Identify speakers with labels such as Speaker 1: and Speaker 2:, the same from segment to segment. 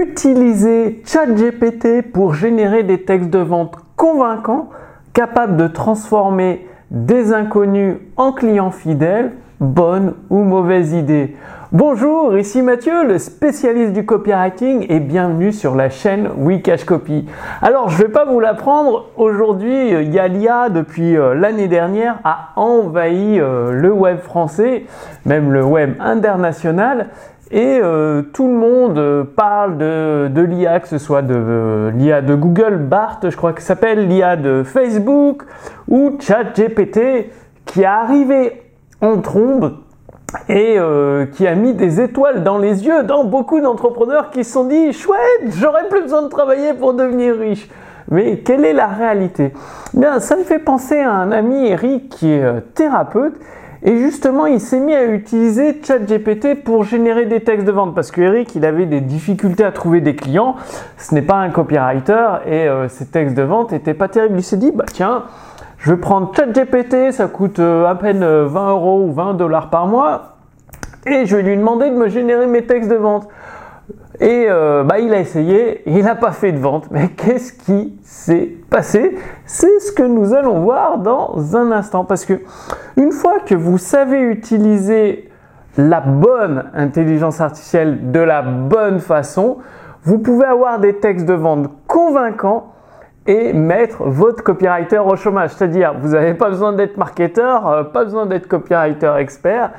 Speaker 1: Utilisez ChatGPT pour générer des textes de vente convaincants, capables de transformer des inconnus en clients fidèles. Bonne ou mauvaise idée Bonjour, ici Mathieu, le spécialiste du copywriting et bienvenue sur la chaîne Wikash Copy. Alors, je ne vais pas vous l'apprendre, aujourd'hui, euh, Yalia, depuis euh, l'année dernière, a envahi euh, le web français, même le web international. Et tout le monde parle de, l'IA, que ce soit de l'IA de Google, BART, je crois que s'appelle, l'IA de Facebook ou ChatGPT, qui est arrivé en trombe et euh, qui a mis des étoiles dans les yeux dans beaucoup d'entrepreneurs qui se sont dit chouette, j'aurais plus besoin de travailler pour devenir riche. Mais quelle est la réalité? Bien, ça me fait penser à un ami Eric qui est euh, thérapeute et justement, il s'est mis à utiliser ChatGPT pour générer des textes de vente parce que Eric, il avait des difficultés à trouver des clients. Ce n'est pas un copywriter et euh, ses textes de vente n'étaient pas terribles. Il s'est dit bah tiens, je vais prendre ChatGPT, ça coûte euh, à peine 20 euh, euros ou 20 dollars par mois, et je vais lui demander de me générer mes textes de vente. Et euh, bah, il a essayé, il n'a pas fait de vente. Mais qu'est-ce qui s'est passé? C'est ce que nous allons voir dans un instant. Parce que une fois que vous savez utiliser la bonne intelligence artificielle de la bonne façon, vous pouvez avoir des textes de vente convaincants et mettre votre copywriter au chômage. C'est-à-dire, vous n'avez pas besoin d'être marketeur, euh, pas besoin d'être copywriter expert,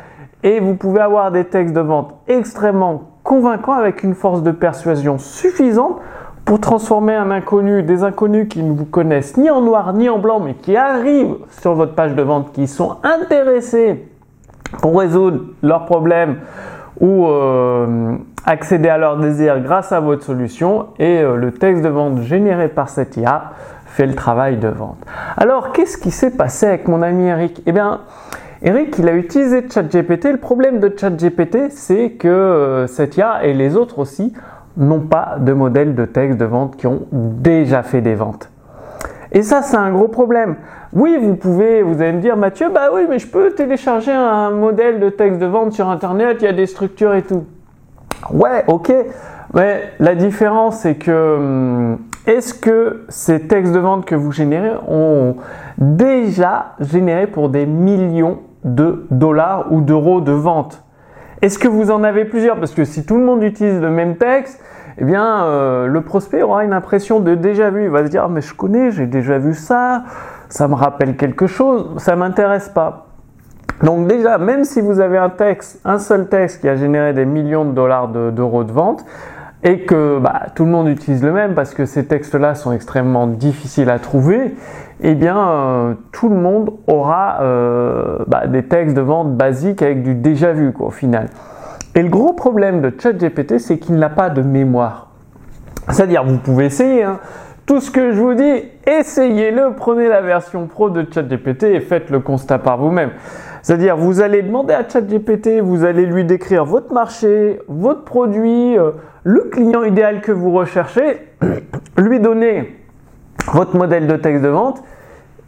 Speaker 1: et vous pouvez avoir des textes de vente extrêmement convaincants avec une force de persuasion suffisante pour transformer un inconnu, des inconnus qui ne vous connaissent ni en noir ni en blanc, mais qui arrivent sur votre page de vente, qui sont intéressés pour résoudre leurs problèmes ou euh, accéder à leurs désirs grâce à votre solution et euh, le texte de vente généré par cette IA fait le travail de vente. Alors, qu'est-ce qui s'est passé avec mon ami Eric? Eh bien, Eric, il a utilisé ChatGPT. Le problème de ChatGPT, c'est que euh, cette IA et les autres aussi n'ont pas de modèle de texte de vente qui ont déjà fait des ventes. Et ça, c'est un gros problème. Oui, vous pouvez, vous allez me dire, Mathieu, bah oui, mais je peux télécharger un modèle de texte de vente sur Internet, il y a des structures et tout. Ouais, ok. Mais la différence, c'est que hum, est-ce que ces textes de vente que vous générez ont déjà généré pour des millions de dollars ou d'euros de vente Est-ce que vous en avez plusieurs? Parce que si tout le monde utilise le même texte, eh bien, euh, le prospect aura une impression de déjà vu. Il va se dire, mais je connais, j'ai déjà vu ça, ça me rappelle quelque chose, ça m'intéresse pas. Donc déjà, même si vous avez un texte, un seul texte qui a généré des millions de dollars d'euros de, vente, et que bah, tout le monde utilise le même parce que ces textes-là sont extrêmement difficiles à trouver, eh bien euh, tout le monde aura euh, bah, des textes de vente basiques avec du déjà vu au final. Et le gros problème de ChatGPT, c'est qu'il n'a pas de mémoire. C'est-à-dire, vous pouvez essayer, hein. tout ce que je vous dis, essayez-le, prenez la version pro de ChatGPT et faites le constat par vous-même. C'est-à-dire, vous allez demander à ChatGPT, vous allez lui décrire votre marché, votre produit, euh, le client idéal que vous recherchez, lui donner votre modèle de texte de vente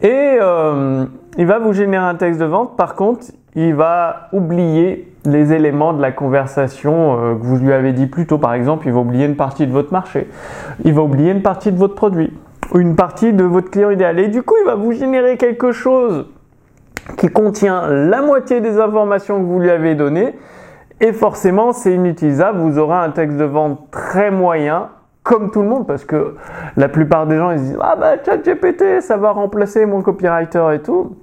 Speaker 1: et euh, il va vous générer un texte de vente. Par contre, il va oublier les éléments de la conversation euh, que vous lui avez dit plus tôt. Par exemple, il va oublier une partie de votre marché, il va oublier une partie de votre produit ou une partie de votre client idéal. Et du coup, il va vous générer quelque chose qui contient la moitié des informations que vous lui avez données. Et forcément, c'est inutilisable. Vous aurez un texte de vente très moyen, comme tout le monde, parce que la plupart des gens ils disent Ah bah ChatGPT, ça va remplacer mon copywriter et tout.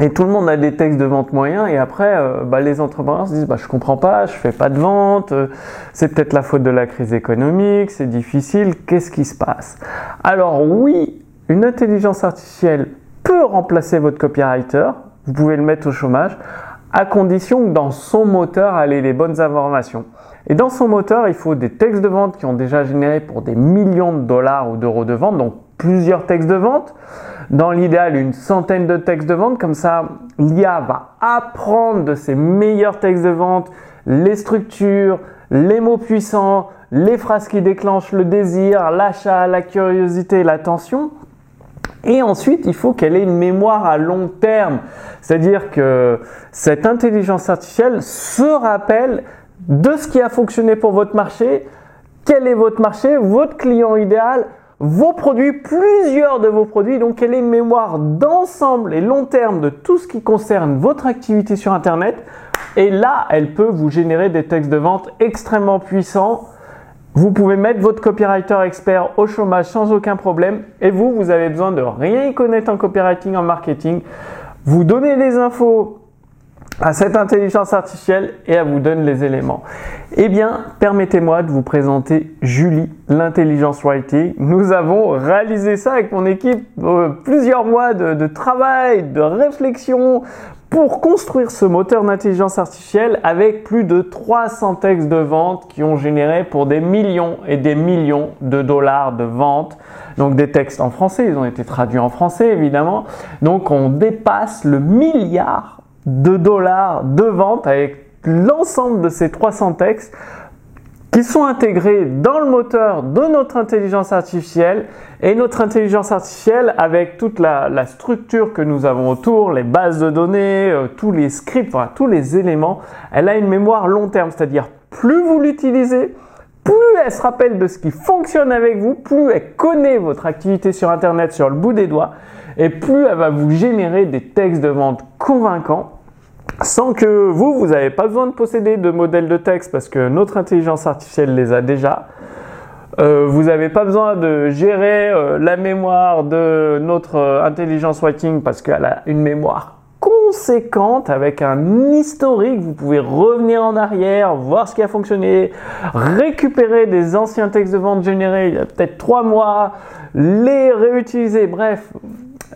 Speaker 1: Et tout le monde a des textes de vente moyens et après euh, bah, les entrepreneurs se disent bah, je comprends pas, je fais pas de vente, euh, c'est peut-être la faute de la crise économique, c'est difficile, qu'est-ce qui se passe? Alors oui, une intelligence artificielle peut remplacer votre copywriter, vous pouvez le mettre au chômage, à condition que dans son moteur, elle ait les bonnes informations. Et dans son moteur, il faut des textes de vente qui ont déjà généré pour des millions de dollars ou d'euros de vente, donc plusieurs textes de vente. Dans l'idéal, une centaine de textes de vente, comme ça, l'IA va apprendre de ses meilleurs textes de vente, les structures, les mots puissants, les phrases qui déclenchent le désir, l'achat, la curiosité, l'attention. Et ensuite, il faut qu'elle ait une mémoire à long terme. C'est-à-dire que cette intelligence artificielle se rappelle de ce qui a fonctionné pour votre marché quel est votre marché, votre client idéal, vos produits, plusieurs de vos produits. Donc, quelle est une mémoire d'ensemble et long terme de tout ce qui concerne votre activité sur Internet. Et là, elle peut vous générer des textes de vente extrêmement puissants. Vous pouvez mettre votre copywriter expert au chômage sans aucun problème. Et vous, vous avez besoin de rien y connaître en copywriting, en marketing. Vous donnez les infos à cette intelligence artificielle et elle vous donne les éléments. Eh bien, permettez-moi de vous présenter Julie, l'intelligence writing. Nous avons réalisé ça avec mon équipe, euh, plusieurs mois de, de travail, de réflexion pour construire ce moteur d'intelligence artificielle avec plus de 300 textes de vente qui ont généré pour des millions et des millions de dollars de vente. Donc des textes en français, ils ont été traduits en français évidemment. Donc on dépasse le milliard de dollars de vente avec l'ensemble de ces 300 textes qui sont intégrés dans le moteur de notre intelligence artificielle. Et notre intelligence artificielle avec toute la, structure que nous avons autour, les bases de données, euh, tous les scripts, tous les éléments, elle a une mémoire long terme, c'est-à-dire plus vous l'utilisez, plus elle se rappelle de ce qui fonctionne avec vous, plus elle connaît votre activité sur Internet sur le bout des doigts, et plus elle va vous générer des textes de vente convaincants sans que vous, vous n'avez pas besoin de posséder de modèles de texte parce que notre intelligence artificielle les a déjà. Euh, vous n'avez pas besoin de gérer euh, la mémoire de notre euh, intelligence writing parce qu'elle a une mémoire conséquente avec un historique. Vous pouvez revenir en arrière, voir ce qui a fonctionné, récupérer des anciens textes de vente générés il y a peut-être trois mois, les réutiliser. Bref,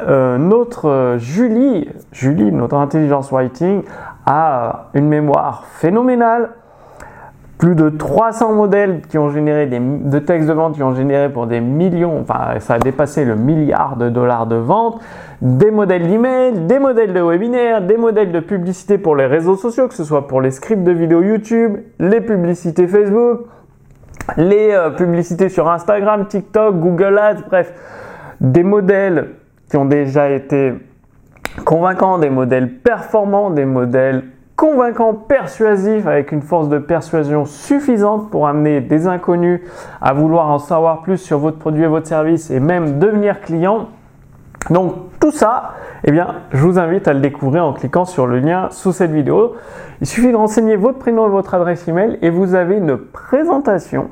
Speaker 1: euh, notre euh, Julie, Julie, notre intelligence writing, a une mémoire phénoménale. Plus de 300 modèles qui ont généré des, de textes de vente qui ont généré pour des millions, enfin ça a dépassé le milliard de dollars de vente, des modèles d'email, des modèles de webinaire, des modèles de publicité pour les réseaux sociaux, que ce soit pour les scripts de vidéos YouTube, les publicités Facebook, les euh, publicités sur Instagram, TikTok, Google Ads, bref, des modèles qui ont déjà été convaincants, des modèles performants, des modèles convaincants, persuasifs, avec une force de persuasion suffisante pour amener des inconnus à vouloir en savoir plus sur votre produit et votre service et même devenir client. Donc tout ça, eh bien, je vous invite à le découvrir en cliquant sur le lien sous cette vidéo. Il suffit de renseigner votre prénom et votre adresse email et vous avez une présentation.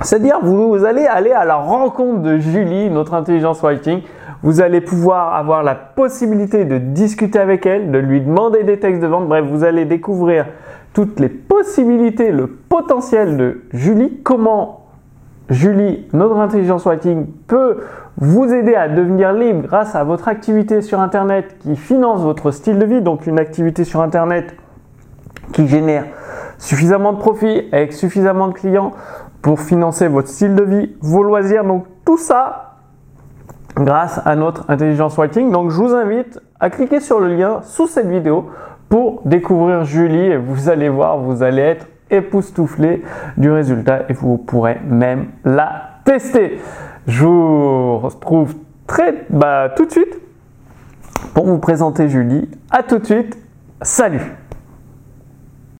Speaker 1: C'est-à-dire vous allez aller à la rencontre de Julie, notre intelligence writing, vous allez pouvoir avoir la possibilité de discuter avec elle, de lui demander des textes de vente. Bref, vous allez découvrir toutes les possibilités, le potentiel de Julie, comment Julie, notre intelligence writing, peut vous aider à devenir libre grâce à votre activité sur Internet qui finance votre style de vie, donc une activité sur Internet qui génère suffisamment de profits avec suffisamment de clients pour financer votre style de vie, vos loisirs. Donc tout ça, grâce à notre intelligence writing. Donc je vous invite à cliquer sur le lien sous cette vidéo pour découvrir Julie et vous allez voir, vous allez être époustouflé du résultat et vous pourrez même la tester. Je vous retrouve très bah, tout de suite pour vous présenter Julie. À tout de suite. Salut